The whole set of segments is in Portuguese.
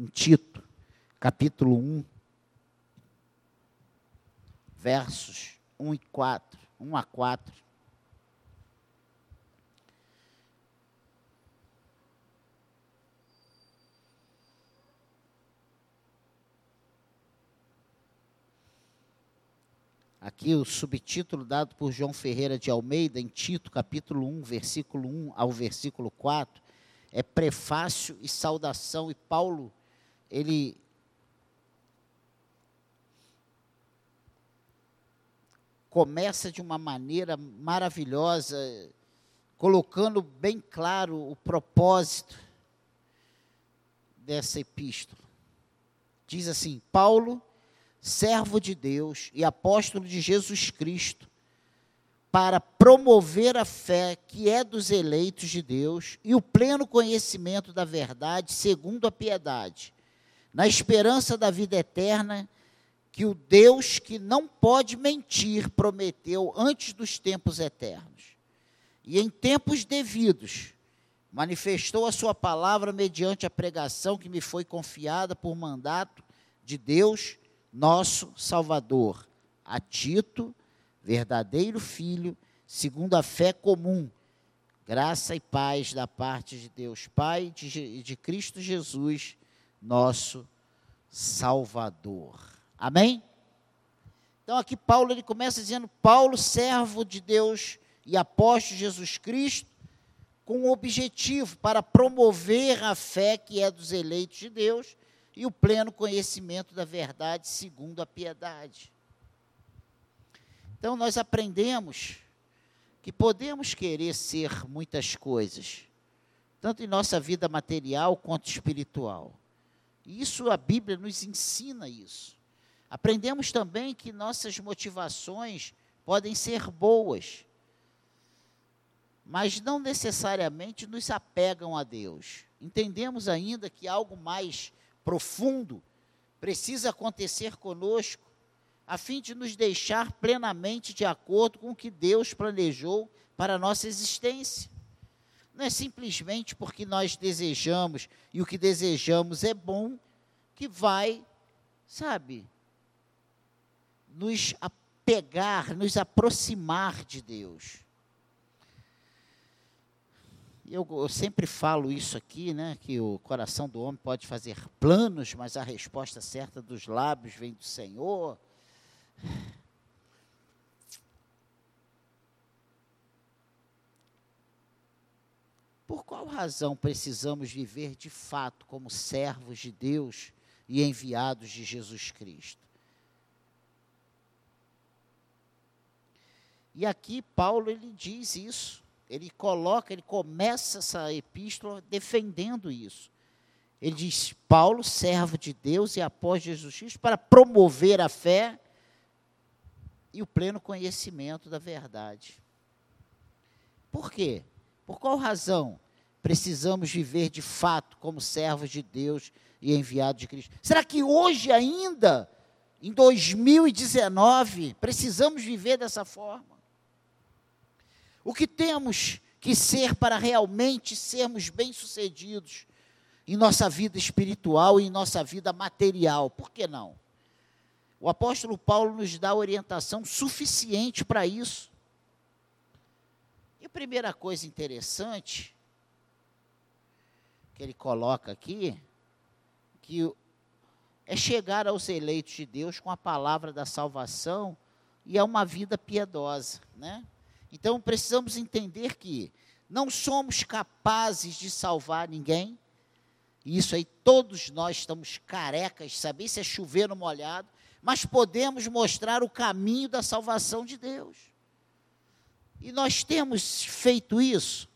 em Tito, capítulo 1, versos 1 e 4, 1 a 4. Aqui o subtítulo dado por João Ferreira de Almeida, em Tito, capítulo 1, versículo 1 ao versículo 4, é prefácio e saudação. E Paulo, ele começa de uma maneira maravilhosa, colocando bem claro o propósito dessa epístola. Diz assim: Paulo servo de Deus e apóstolo de Jesus Cristo, para promover a fé que é dos eleitos de Deus e o pleno conhecimento da verdade segundo a piedade, na esperança da vida eterna que o Deus que não pode mentir prometeu antes dos tempos eternos. E em tempos devidos manifestou a sua palavra mediante a pregação que me foi confiada por mandato de Deus nosso Salvador, a Tito, verdadeiro filho, segundo a fé comum, graça e paz da parte de Deus Pai e de, de Cristo Jesus, nosso Salvador. Amém? Então aqui Paulo ele começa dizendo: Paulo, servo de Deus e apóstolo Jesus Cristo, com o objetivo para promover a fé que é dos eleitos de Deus e o pleno conhecimento da verdade segundo a piedade. Então nós aprendemos que podemos querer ser muitas coisas, tanto em nossa vida material quanto espiritual. E isso a Bíblia nos ensina isso. Aprendemos também que nossas motivações podem ser boas, mas não necessariamente nos apegam a Deus. Entendemos ainda que algo mais profundo precisa acontecer conosco, a fim de nos deixar plenamente de acordo com o que Deus planejou para a nossa existência. Não é simplesmente porque nós desejamos e o que desejamos é bom que vai, sabe, nos apegar, nos aproximar de Deus. Eu, eu, sempre falo isso aqui, né, que o coração do homem pode fazer planos, mas a resposta certa dos lábios vem do Senhor. Por qual razão precisamos viver de fato como servos de Deus e enviados de Jesus Cristo? E aqui Paulo ele diz isso ele coloca, ele começa essa epístola defendendo isso. Ele diz: Paulo, servo de Deus e após Jesus Cristo, para promover a fé e o pleno conhecimento da verdade. Por quê? Por qual razão precisamos viver de fato como servos de Deus e enviados de Cristo? Será que hoje ainda, em 2019, precisamos viver dessa forma? O que temos que ser para realmente sermos bem-sucedidos em nossa vida espiritual e em nossa vida material? Por que não? O apóstolo Paulo nos dá orientação suficiente para isso. E a primeira coisa interessante que ele coloca aqui, que é chegar aos eleitos de Deus com a palavra da salvação e a uma vida piedosa, né? Então precisamos entender que não somos capazes de salvar ninguém. Isso aí todos nós estamos carecas saber se é chover no molhado, mas podemos mostrar o caminho da salvação de Deus. E nós temos feito isso.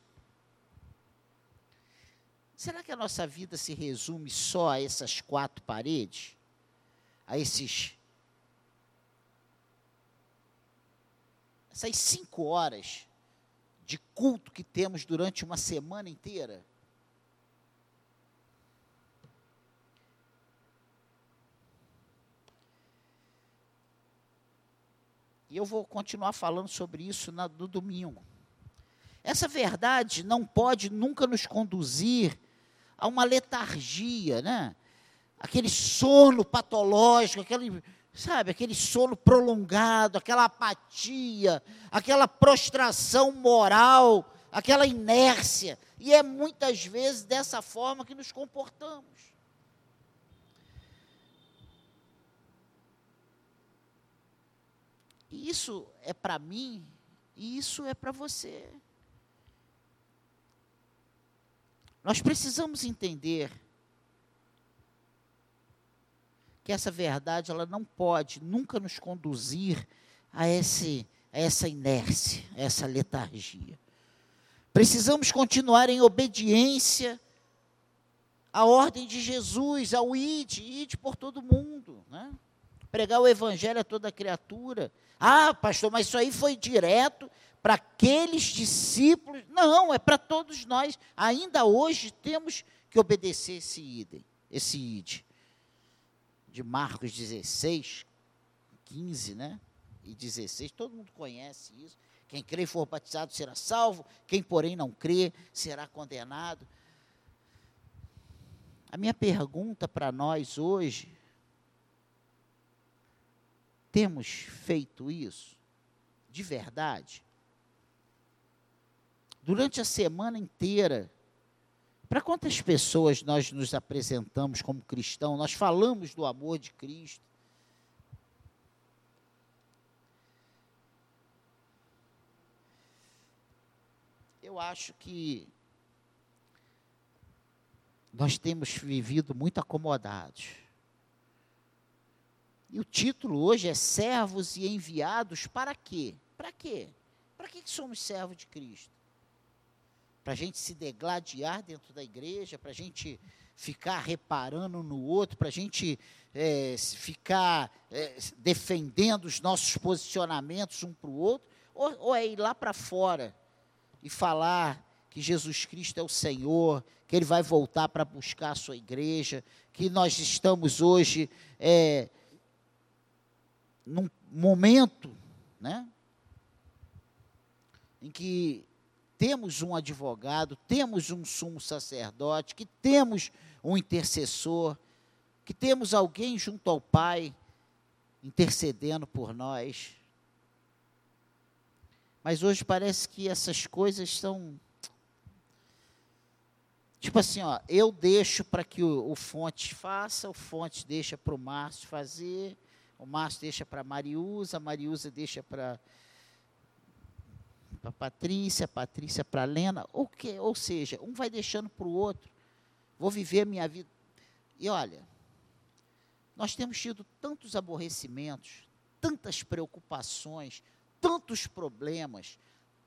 Será que a nossa vida se resume só a essas quatro paredes? A esses essas cinco horas de culto que temos durante uma semana inteira, E eu vou continuar falando sobre isso na, no domingo. Essa verdade não pode nunca nos conduzir a uma letargia, né? aquele sono patológico, aquele, sabe, aquele sono prolongado, aquela apatia, aquela prostração moral, aquela inércia. E é muitas vezes dessa forma que nos comportamos. Isso é para mim e isso é para você. Nós precisamos entender que essa verdade ela não pode nunca nos conduzir a, esse, a essa inércia, a essa letargia. Precisamos continuar em obediência à ordem de Jesus, ao id, id por todo mundo, né? Pregar o evangelho a toda criatura. Ah, pastor, mas isso aí foi direto para aqueles discípulos. Não, é para todos nós. Ainda hoje temos que obedecer esse idem, esse id de Marcos 16, 15, né? E 16, todo mundo conhece isso. Quem crê e for batizado será salvo, quem, porém, não crê será condenado. A minha pergunta para nós hoje: temos feito isso? De verdade? Durante a semana inteira, para quantas pessoas nós nos apresentamos como cristãos? Nós falamos do amor de Cristo. Eu acho que nós temos vivido muito acomodados. E o título hoje é Servos e Enviados para quê? Para quê? Para que somos servos de Cristo? para a gente se degladiar dentro da igreja, para a gente ficar reparando no outro, para a gente é, ficar é, defendendo os nossos posicionamentos um para o outro, ou, ou é ir lá para fora e falar que Jesus Cristo é o Senhor, que Ele vai voltar para buscar a sua igreja, que nós estamos hoje é, num momento, né, em que temos um advogado, temos um sumo sacerdote, que temos um intercessor, que temos alguém junto ao Pai intercedendo por nós. Mas hoje parece que essas coisas são. Tipo assim, ó, eu deixo para que o, o Fonte faça, o Fonte deixa para o Márcio fazer, o Márcio deixa para a Mariusa, a Mariusa deixa para para Patrícia, Patrícia para Lena, ou, que, ou seja, um vai deixando para o outro. Vou viver a minha vida. E olha, nós temos tido tantos aborrecimentos, tantas preocupações, tantos problemas,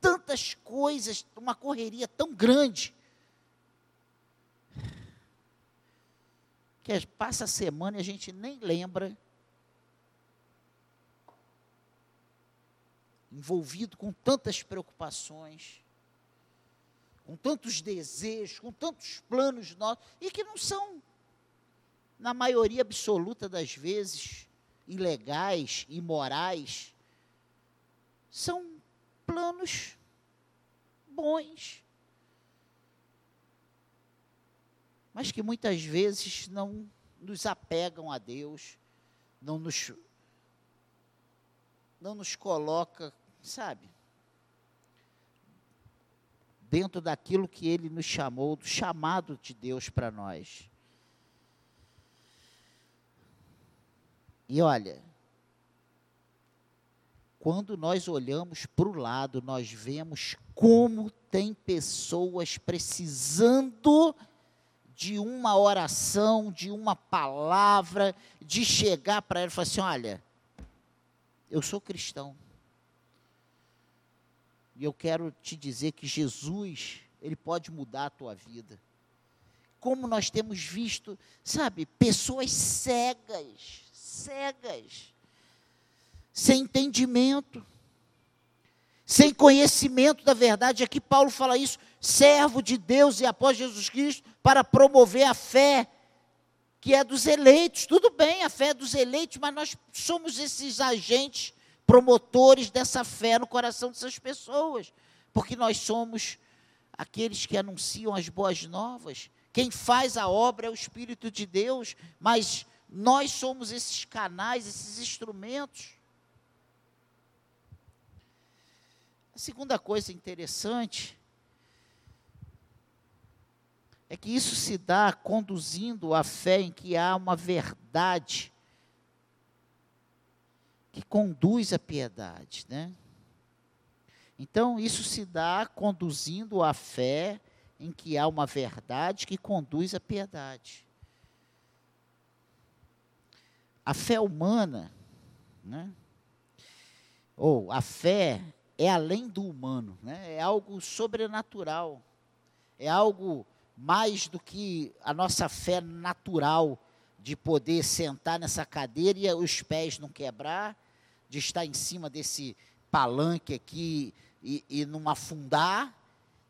tantas coisas, uma correria tão grande. Que passa a semana e a gente nem lembra envolvido com tantas preocupações, com tantos desejos, com tantos planos nossos, e que não são, na maioria absoluta das vezes, ilegais, imorais, são planos bons, mas que muitas vezes não nos apegam a Deus, não nos não nos coloca, sabe, dentro daquilo que ele nos chamou, do chamado de Deus para nós. E olha, quando nós olhamos para o lado, nós vemos como tem pessoas precisando de uma oração, de uma palavra, de chegar para ela e falar assim: olha, eu sou cristão. E eu quero te dizer que Jesus, ele pode mudar a tua vida. Como nós temos visto, sabe, pessoas cegas, cegas, sem entendimento, sem conhecimento da verdade. Aqui Paulo fala isso, servo de Deus e após Jesus Cristo, para promover a fé que é dos eleitos. Tudo bem, a fé é dos eleitos, mas nós somos esses agentes promotores dessa fé no coração dessas pessoas, porque nós somos aqueles que anunciam as boas novas, quem faz a obra é o Espírito de Deus, mas nós somos esses canais, esses instrumentos. A segunda coisa interessante é que isso se dá conduzindo a fé em que há uma verdade que conduz à piedade, né? Então, isso se dá conduzindo a fé em que há uma verdade que conduz à piedade. A fé humana, né? ou a fé é além do humano, né? é algo sobrenatural, é algo mais do que a nossa fé natural de poder sentar nessa cadeira e os pés não quebrar, de estar em cima desse palanque aqui e, e não afundar,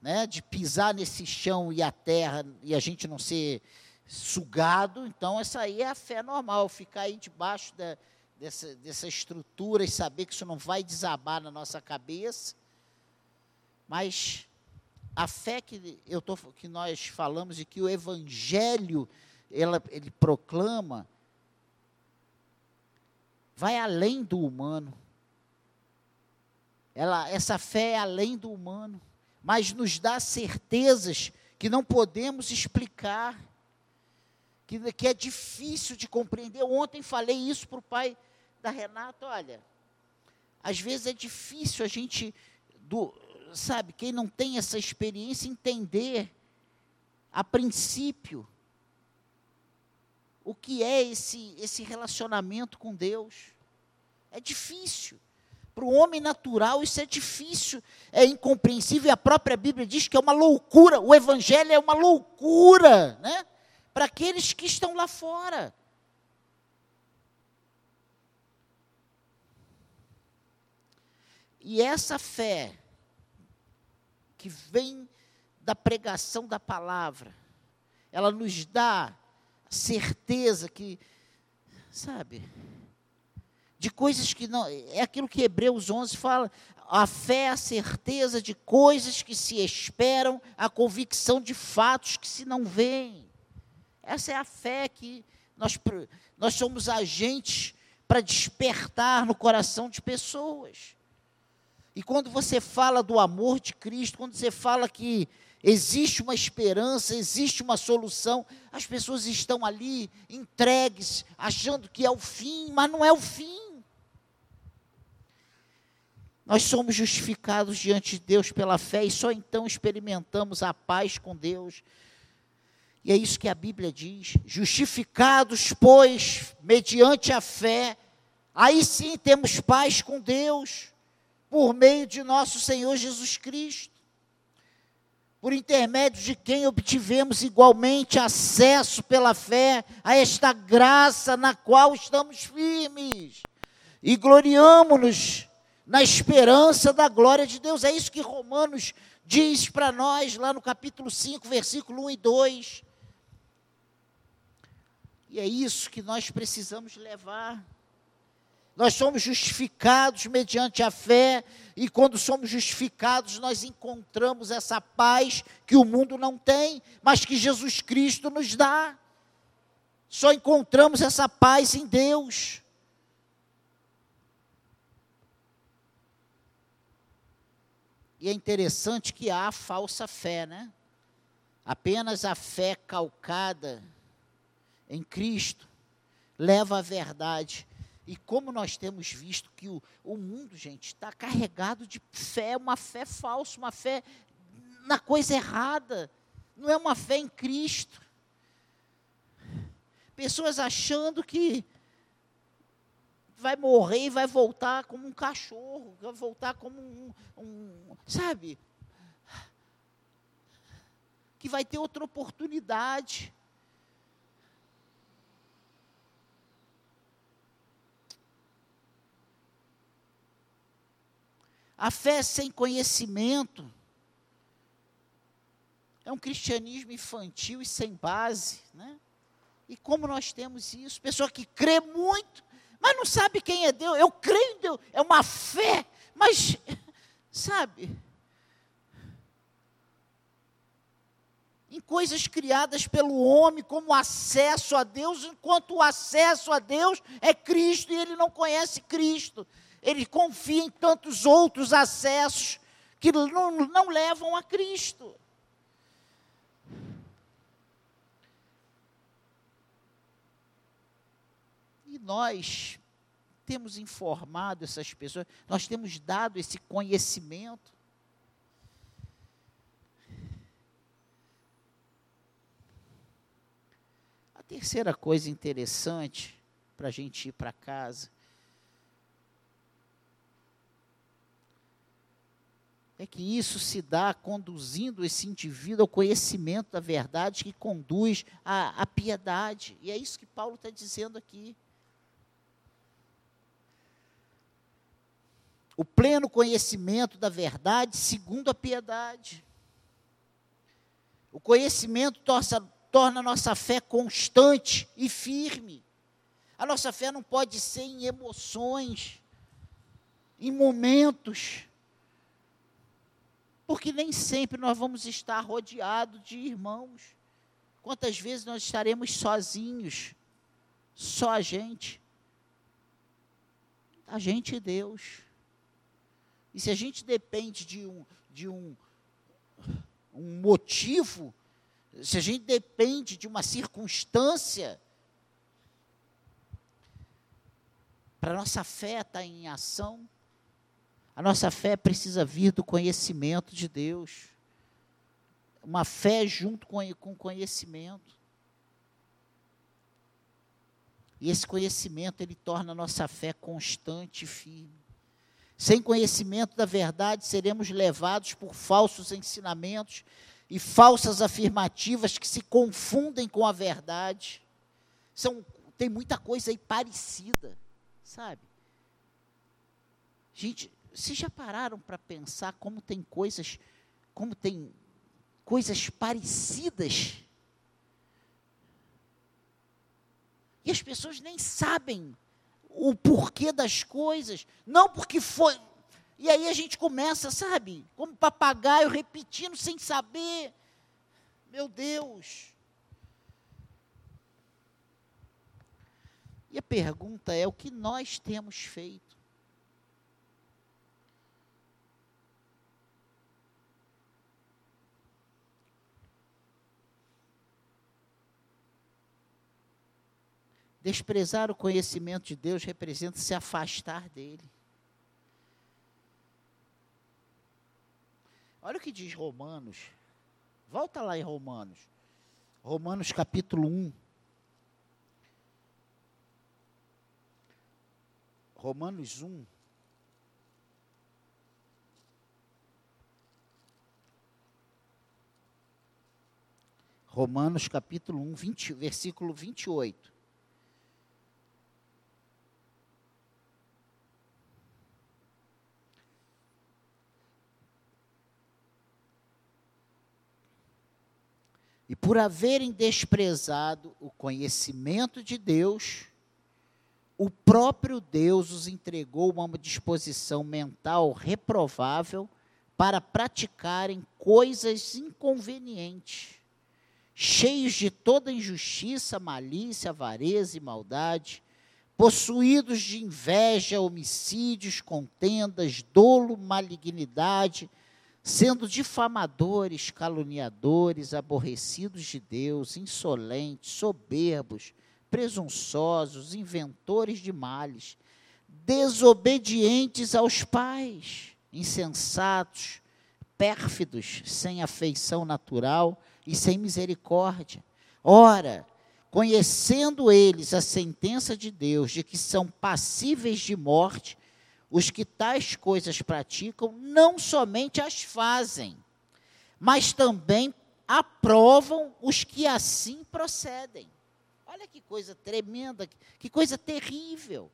né, de pisar nesse chão e a terra e a gente não ser sugado. Então, essa aí é a fé normal, ficar aí debaixo da, dessa, dessa estrutura e saber que isso não vai desabar na nossa cabeça. Mas a fé que, eu tô, que nós falamos e que o Evangelho ela, ele proclama vai além do humano. Ela, essa fé é além do humano, mas nos dá certezas que não podemos explicar, que, que é difícil de compreender. Ontem falei isso para o pai da Renata, olha, às vezes é difícil a gente, do, sabe, quem não tem essa experiência, entender a princípio o que é esse, esse relacionamento com Deus. É difícil. Para o homem natural, isso é difícil, é incompreensível. E a própria Bíblia diz que é uma loucura. O Evangelho é uma loucura, né? Para aqueles que estão lá fora. E essa fé que vem da pregação da palavra, ela nos dá certeza que, sabe, de coisas que não. É aquilo que Hebreus 11 fala. A fé é a certeza de coisas que se esperam, a convicção de fatos que se não veem. Essa é a fé que nós, nós somos agentes para despertar no coração de pessoas. E quando você fala do amor de Cristo, quando você fala que existe uma esperança, existe uma solução, as pessoas estão ali entregues, achando que é o fim, mas não é o fim. Nós somos justificados diante de Deus pela fé e só então experimentamos a paz com Deus. E é isso que a Bíblia diz: justificados, pois, mediante a fé, aí sim temos paz com Deus por meio de nosso Senhor Jesus Cristo, por intermédio de quem obtivemos igualmente acesso pela fé a esta graça na qual estamos firmes e gloriamo-nos na esperança da glória de Deus. É isso que Romanos diz para nós lá no capítulo 5, versículo 1 e 2. E é isso que nós precisamos levar nós somos justificados mediante a fé, e quando somos justificados, nós encontramos essa paz que o mundo não tem, mas que Jesus Cristo nos dá. Só encontramos essa paz em Deus. E é interessante que há falsa fé, né? Apenas a fé calcada em Cristo leva à verdade. E como nós temos visto que o, o mundo, gente, está carregado de fé, uma fé falsa, uma fé na coisa errada, não é uma fé em Cristo. Pessoas achando que vai morrer e vai voltar como um cachorro, vai voltar como um, um sabe? Que vai ter outra oportunidade. A fé sem conhecimento é um cristianismo infantil e sem base, né? E como nós temos isso? Pessoa que crê muito, mas não sabe quem é Deus. Eu creio em Deus, é uma fé, mas, sabe? em coisas criadas pelo homem, como acesso a Deus, enquanto o acesso a Deus é Cristo e ele não conhece Cristo. Ele confia em tantos outros acessos que não, não levam a Cristo. E nós temos informado essas pessoas, nós temos dado esse conhecimento. A terceira coisa interessante para a gente ir para casa é que isso se dá conduzindo esse indivíduo ao conhecimento da verdade que conduz à, à piedade. E é isso que Paulo está dizendo aqui. O pleno conhecimento da verdade segundo a piedade. O conhecimento torna, torna a nossa fé constante e firme. A nossa fé não pode ser em emoções, em momentos porque nem sempre nós vamos estar rodeados de irmãos. Quantas vezes nós estaremos sozinhos? Só a gente. A gente e Deus. E se a gente depende de um, de um, um motivo, se a gente depende de uma circunstância, para nossa fé estar tá em ação, a nossa fé precisa vir do conhecimento de Deus. Uma fé junto com, com conhecimento. E esse conhecimento, ele torna a nossa fé constante e firme. Sem conhecimento da verdade, seremos levados por falsos ensinamentos e falsas afirmativas que se confundem com a verdade. São, tem muita coisa aí parecida, sabe? Gente, vocês já pararam para pensar como tem coisas, como tem coisas parecidas? E as pessoas nem sabem o porquê das coisas, não porque foi. E aí a gente começa, sabe, como papagaio repetindo sem saber. Meu Deus. E a pergunta é: o que nós temos feito? Desprezar o conhecimento de Deus representa se afastar dele. Olha o que diz Romanos. Volta lá em Romanos. Romanos capítulo 1. Romanos 1. Romanos capítulo 1, 20, versículo 28. E por haverem desprezado o conhecimento de Deus, o próprio Deus os entregou uma disposição mental reprovável para praticarem coisas inconvenientes, cheios de toda injustiça, malícia, avareza e maldade, possuídos de inveja, homicídios, contendas, dolo, malignidade, sendo difamadores, caluniadores, aborrecidos de Deus, insolentes, soberbos, presunçosos, inventores de males, desobedientes aos pais, insensatos, pérfidos, sem afeição natural e sem misericórdia. Ora, conhecendo eles a sentença de Deus de que são passíveis de morte, os que tais coisas praticam não somente as fazem, mas também aprovam os que assim procedem. Olha que coisa tremenda, que coisa terrível.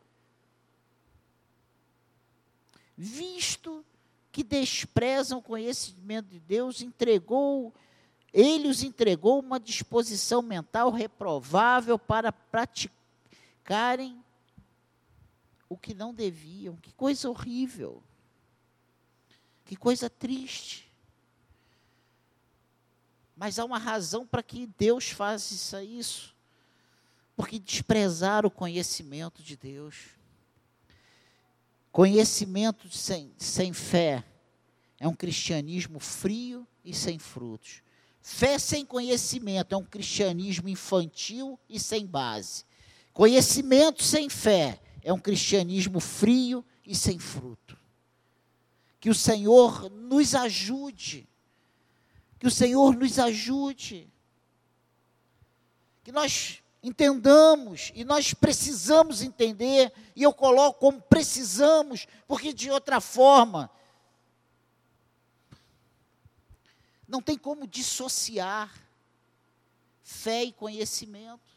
Visto que desprezam o conhecimento de Deus, entregou, ele os entregou uma disposição mental reprovável para praticarem o que não deviam. Que coisa horrível. Que coisa triste. Mas há uma razão para que Deus faça isso. Porque desprezar o conhecimento de Deus. Conhecimento sem, sem fé é um cristianismo frio e sem frutos. Fé sem conhecimento é um cristianismo infantil e sem base. Conhecimento sem fé é um cristianismo frio e sem fruto. Que o Senhor nos ajude. Que o Senhor nos ajude. Que nós entendamos e nós precisamos entender, e eu coloco como precisamos, porque de outra forma não tem como dissociar fé e conhecimento.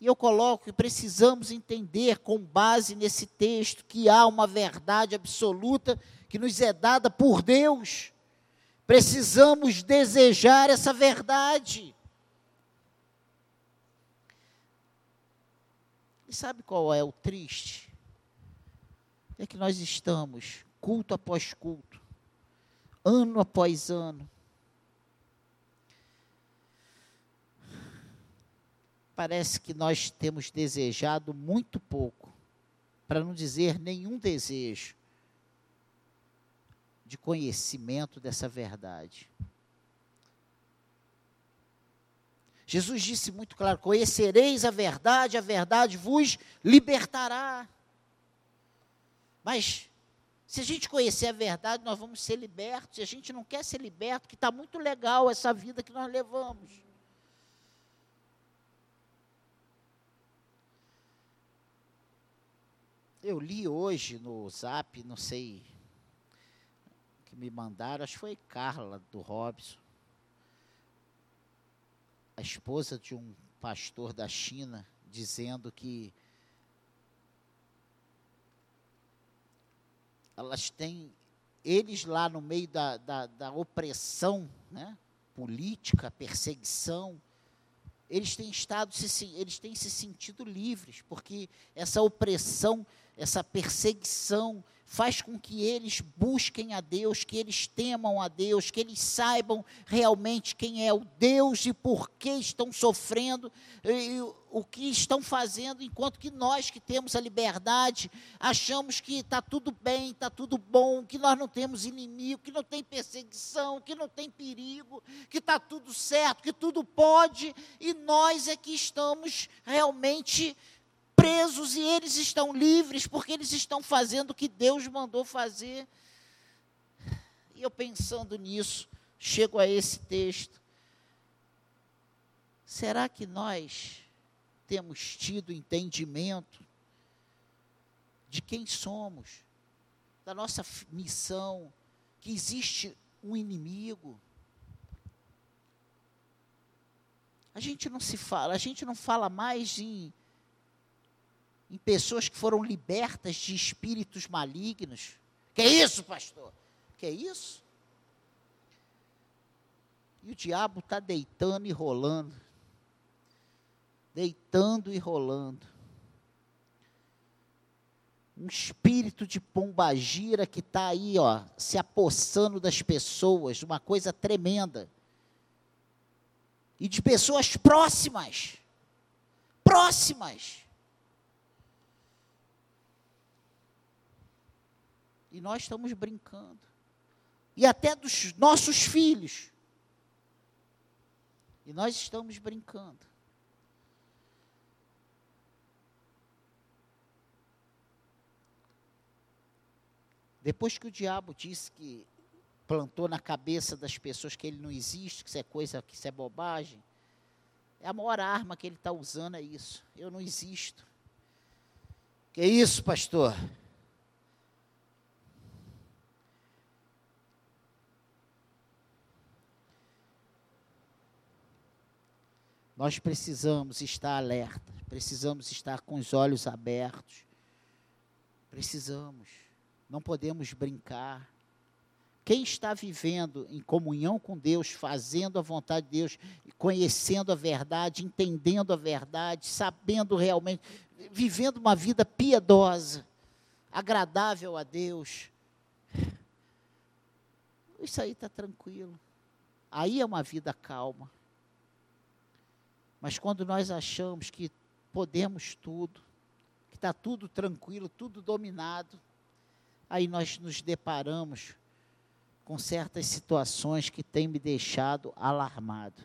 E eu coloco que precisamos entender, com base nesse texto, que há uma verdade absoluta que nos é dada por Deus. Precisamos desejar essa verdade. E sabe qual é o triste? É que nós estamos, culto após culto, ano após ano, parece que nós temos desejado muito pouco, para não dizer nenhum desejo, de conhecimento dessa verdade. Jesus disse muito claro: Conhecereis a verdade, a verdade vos libertará. Mas, se a gente conhecer a verdade, nós vamos ser libertos. Se a gente não quer ser liberto, que está muito legal essa vida que nós levamos. Eu li hoje no zap, não sei, que me mandaram, acho que foi Carla do Robson, a esposa de um pastor da China, dizendo que elas têm, eles lá no meio da, da, da opressão né, política, perseguição, eles têm estado, eles têm se sentido livres, porque essa opressão essa perseguição faz com que eles busquem a Deus, que eles temam a Deus, que eles saibam realmente quem é o Deus e por que estão sofrendo e o que estão fazendo, enquanto que nós que temos a liberdade achamos que está tudo bem, está tudo bom, que nós não temos inimigo, que não tem perseguição, que não tem perigo, que está tudo certo, que tudo pode, e nós é que estamos realmente presos e eles estão livres porque eles estão fazendo o que Deus mandou fazer. E eu pensando nisso, chego a esse texto. Será que nós temos tido entendimento de quem somos, da nossa missão, que existe um inimigo? A gente não se fala, a gente não fala mais em em pessoas que foram libertas de espíritos malignos. Que é isso, pastor? Que é isso? E o diabo está deitando e rolando. Deitando e rolando. Um espírito de pombagira que está aí, ó, se apossando das pessoas, uma coisa tremenda. E de pessoas próximas. Próximas. E nós estamos brincando. E até dos nossos filhos. E nós estamos brincando. Depois que o diabo disse que plantou na cabeça das pessoas que ele não existe, que isso é coisa, que isso é bobagem, é a maior arma que ele está usando é isso. Eu não existo. Que isso, pastor? Nós precisamos estar alerta, precisamos estar com os olhos abertos. Precisamos. Não podemos brincar. Quem está vivendo em comunhão com Deus, fazendo a vontade de Deus, conhecendo a verdade, entendendo a verdade, sabendo realmente, vivendo uma vida piedosa, agradável a Deus, isso aí está tranquilo. Aí é uma vida calma. Mas quando nós achamos que podemos tudo, que está tudo tranquilo, tudo dominado, aí nós nos deparamos com certas situações que têm me deixado alarmado.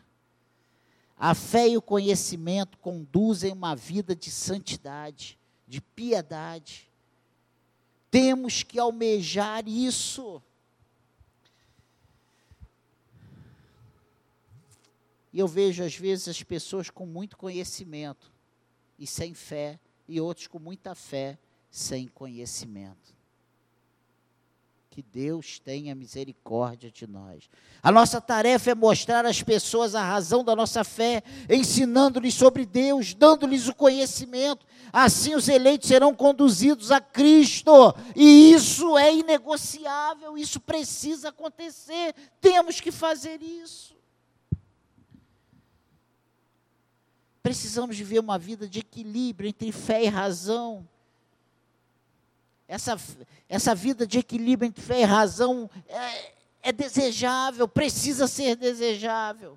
A fé e o conhecimento conduzem uma vida de santidade, de piedade. Temos que almejar isso. E eu vejo, às vezes, as pessoas com muito conhecimento e sem fé, e outros com muita fé sem conhecimento. Que Deus tenha misericórdia de nós. A nossa tarefa é mostrar às pessoas a razão da nossa fé, ensinando-lhes sobre Deus, dando-lhes o conhecimento. Assim os eleitos serão conduzidos a Cristo. E isso é inegociável, isso precisa acontecer. Temos que fazer isso. Precisamos viver uma vida de equilíbrio entre fé e razão. Essa, essa vida de equilíbrio entre fé e razão é, é desejável, precisa ser desejável.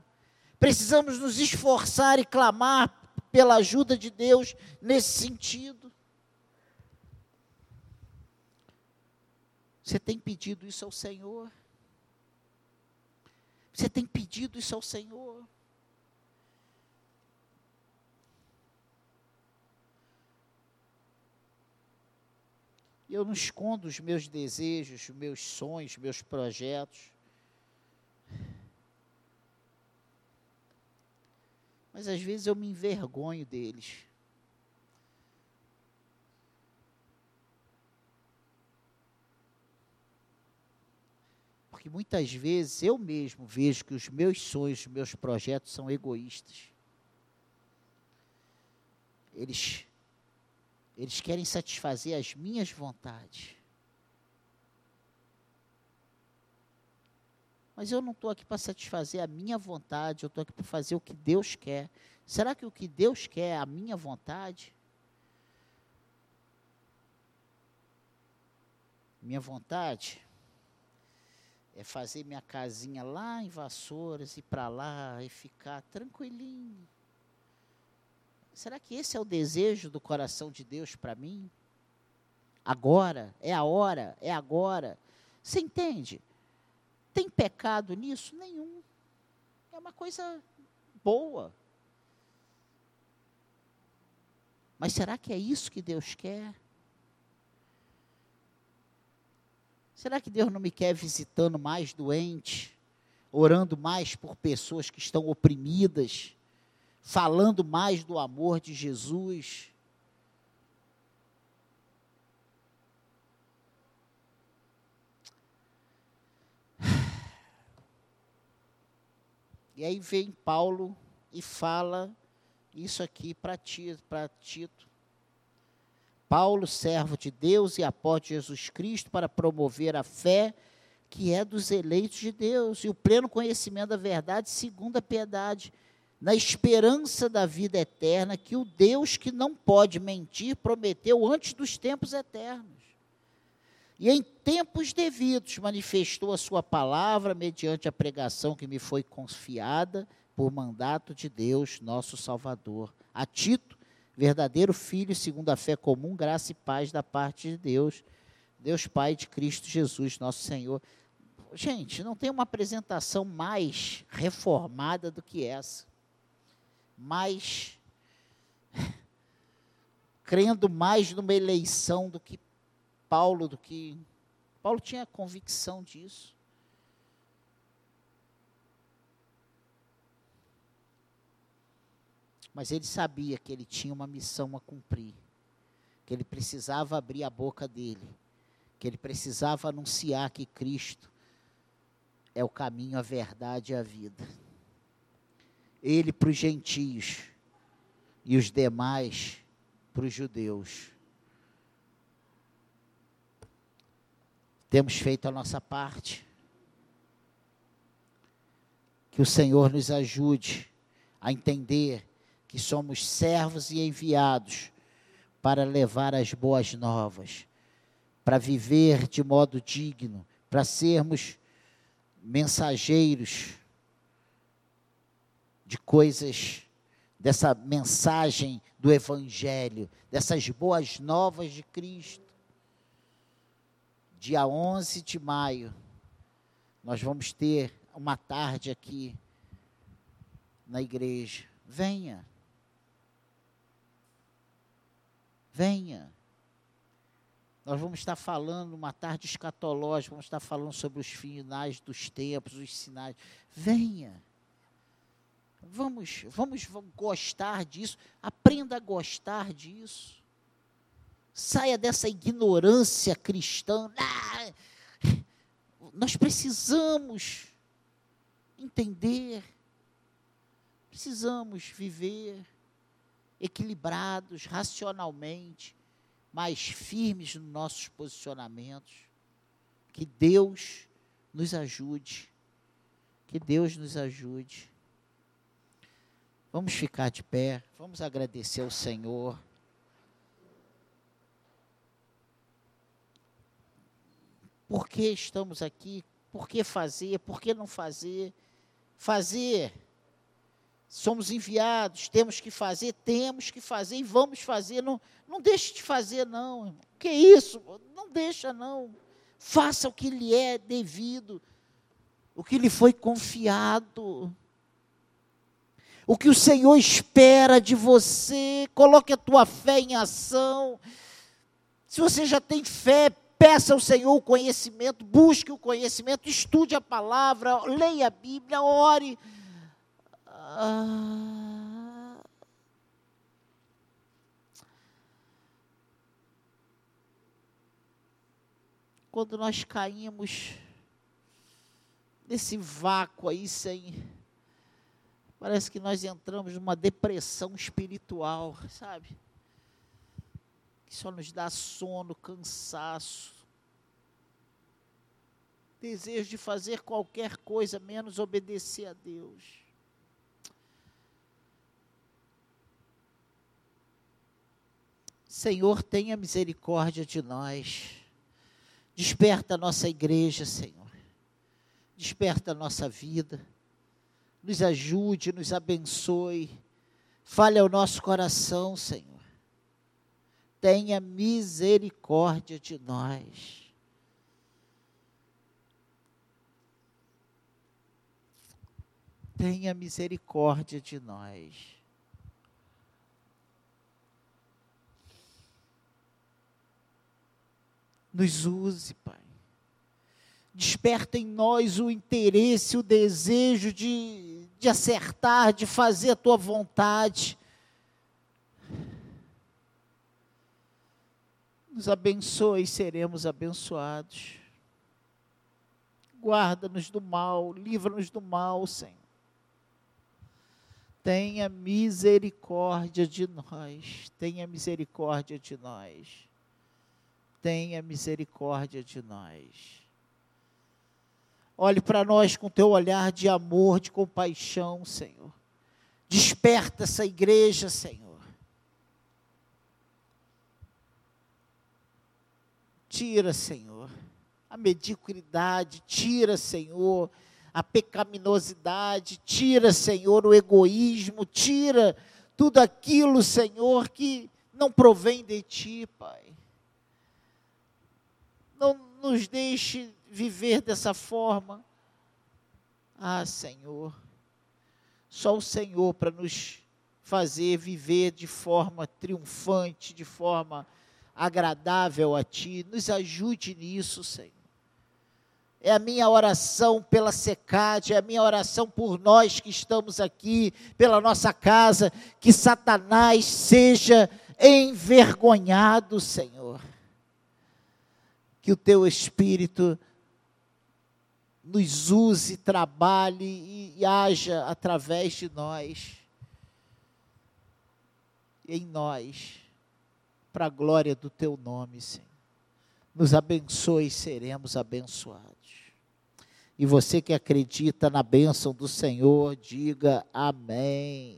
Precisamos nos esforçar e clamar pela ajuda de Deus nesse sentido. Você tem pedido isso ao Senhor? Você tem pedido isso ao Senhor? Eu não escondo os meus desejos, os meus sonhos, meus projetos. Mas às vezes eu me envergonho deles. Porque muitas vezes eu mesmo vejo que os meus sonhos, os meus projetos são egoístas. Eles eles querem satisfazer as minhas vontades. Mas eu não estou aqui para satisfazer a minha vontade, eu estou aqui para fazer o que Deus quer. Será que o que Deus quer é a minha vontade? Minha vontade é fazer minha casinha lá em Vassouras, ir para lá e ficar tranquilinho Será que esse é o desejo do coração de Deus para mim? Agora, é a hora, é agora. Você entende? Tem pecado nisso? Nenhum. É uma coisa boa. Mas será que é isso que Deus quer? Será que Deus não me quer visitando mais doentes, orando mais por pessoas que estão oprimidas? Falando mais do amor de Jesus. E aí vem Paulo e fala isso aqui para Tito. Paulo, servo de Deus e apóstolo de Jesus Cristo, para promover a fé que é dos eleitos de Deus e o pleno conhecimento da verdade segundo a piedade na esperança da vida eterna que o Deus que não pode mentir prometeu antes dos tempos eternos. E em tempos devidos manifestou a sua palavra mediante a pregação que me foi confiada por mandato de Deus, nosso Salvador. A Tito, verdadeiro filho, segundo a fé comum, graça e paz da parte de Deus, Deus Pai de Cristo Jesus, nosso Senhor. Gente, não tem uma apresentação mais reformada do que essa mais crendo mais numa eleição do que Paulo, do que Paulo tinha convicção disso. Mas ele sabia que ele tinha uma missão a cumprir, que ele precisava abrir a boca dele, que ele precisava anunciar que Cristo é o caminho, a verdade e a vida ele para os gentios e os demais para os judeus. Temos feito a nossa parte. Que o Senhor nos ajude a entender que somos servos e enviados para levar as boas novas, para viver de modo digno, para sermos mensageiros de coisas, dessa mensagem do Evangelho, dessas boas novas de Cristo. Dia 11 de maio, nós vamos ter uma tarde aqui na igreja. Venha. Venha. Nós vamos estar falando uma tarde escatológica, vamos estar falando sobre os finais dos tempos, os sinais. Venha. Vamos, vamos, gostar disso. Aprenda a gostar disso. Saia dessa ignorância cristã. Ah, nós precisamos entender, precisamos viver equilibrados, racionalmente, mais firmes nos nossos posicionamentos. Que Deus nos ajude. Que Deus nos ajude. Vamos ficar de pé, vamos agradecer ao Senhor. Por que estamos aqui? Por que fazer? Por que não fazer? Fazer. Somos enviados, temos que fazer, temos que fazer e vamos fazer. Não, não deixe de fazer, não. Que isso? Não deixa, não. Faça o que lhe é devido, o que lhe foi confiado o que o Senhor espera de você, coloque a tua fé em ação. Se você já tem fé, peça ao Senhor o conhecimento, busque o conhecimento, estude a palavra, leia a Bíblia, ore. Ah. Quando nós caímos nesse vácuo aí sem Parece que nós entramos numa depressão espiritual, sabe? Que só nos dá sono, cansaço, desejo de fazer qualquer coisa menos obedecer a Deus. Senhor, tenha misericórdia de nós. Desperta a nossa igreja, Senhor. Desperta a nossa vida nos ajude, nos abençoe. Fale ao nosso coração, Senhor. Tenha misericórdia de nós. Tenha misericórdia de nós. Nos use, Pai desperta em nós o interesse, o desejo de, de acertar, de fazer a tua vontade. Nos abençoe e seremos abençoados. Guarda-nos do mal, livra-nos do mal, Senhor. Tenha misericórdia de nós, tenha misericórdia de nós, tenha misericórdia de nós. Olhe para nós com teu olhar de amor, de compaixão, Senhor. Desperta essa igreja, Senhor. Tira, Senhor, a mediocridade, tira, Senhor, a pecaminosidade, tira, Senhor, o egoísmo, tira tudo aquilo, Senhor, que não provém de ti, Pai. Não nos deixe viver dessa forma. Ah, Senhor, só o Senhor para nos fazer viver de forma triunfante, de forma agradável a Ti. Nos ajude nisso, Senhor. É a minha oração pela secade, é a minha oração por nós que estamos aqui, pela nossa casa, que Satanás seja envergonhado, Senhor. Que o teu Espírito nos use, trabalhe e, e haja através de nós, em nós, para a glória do teu nome, Senhor. Nos abençoe e seremos abençoados. E você que acredita na bênção do Senhor, diga amém.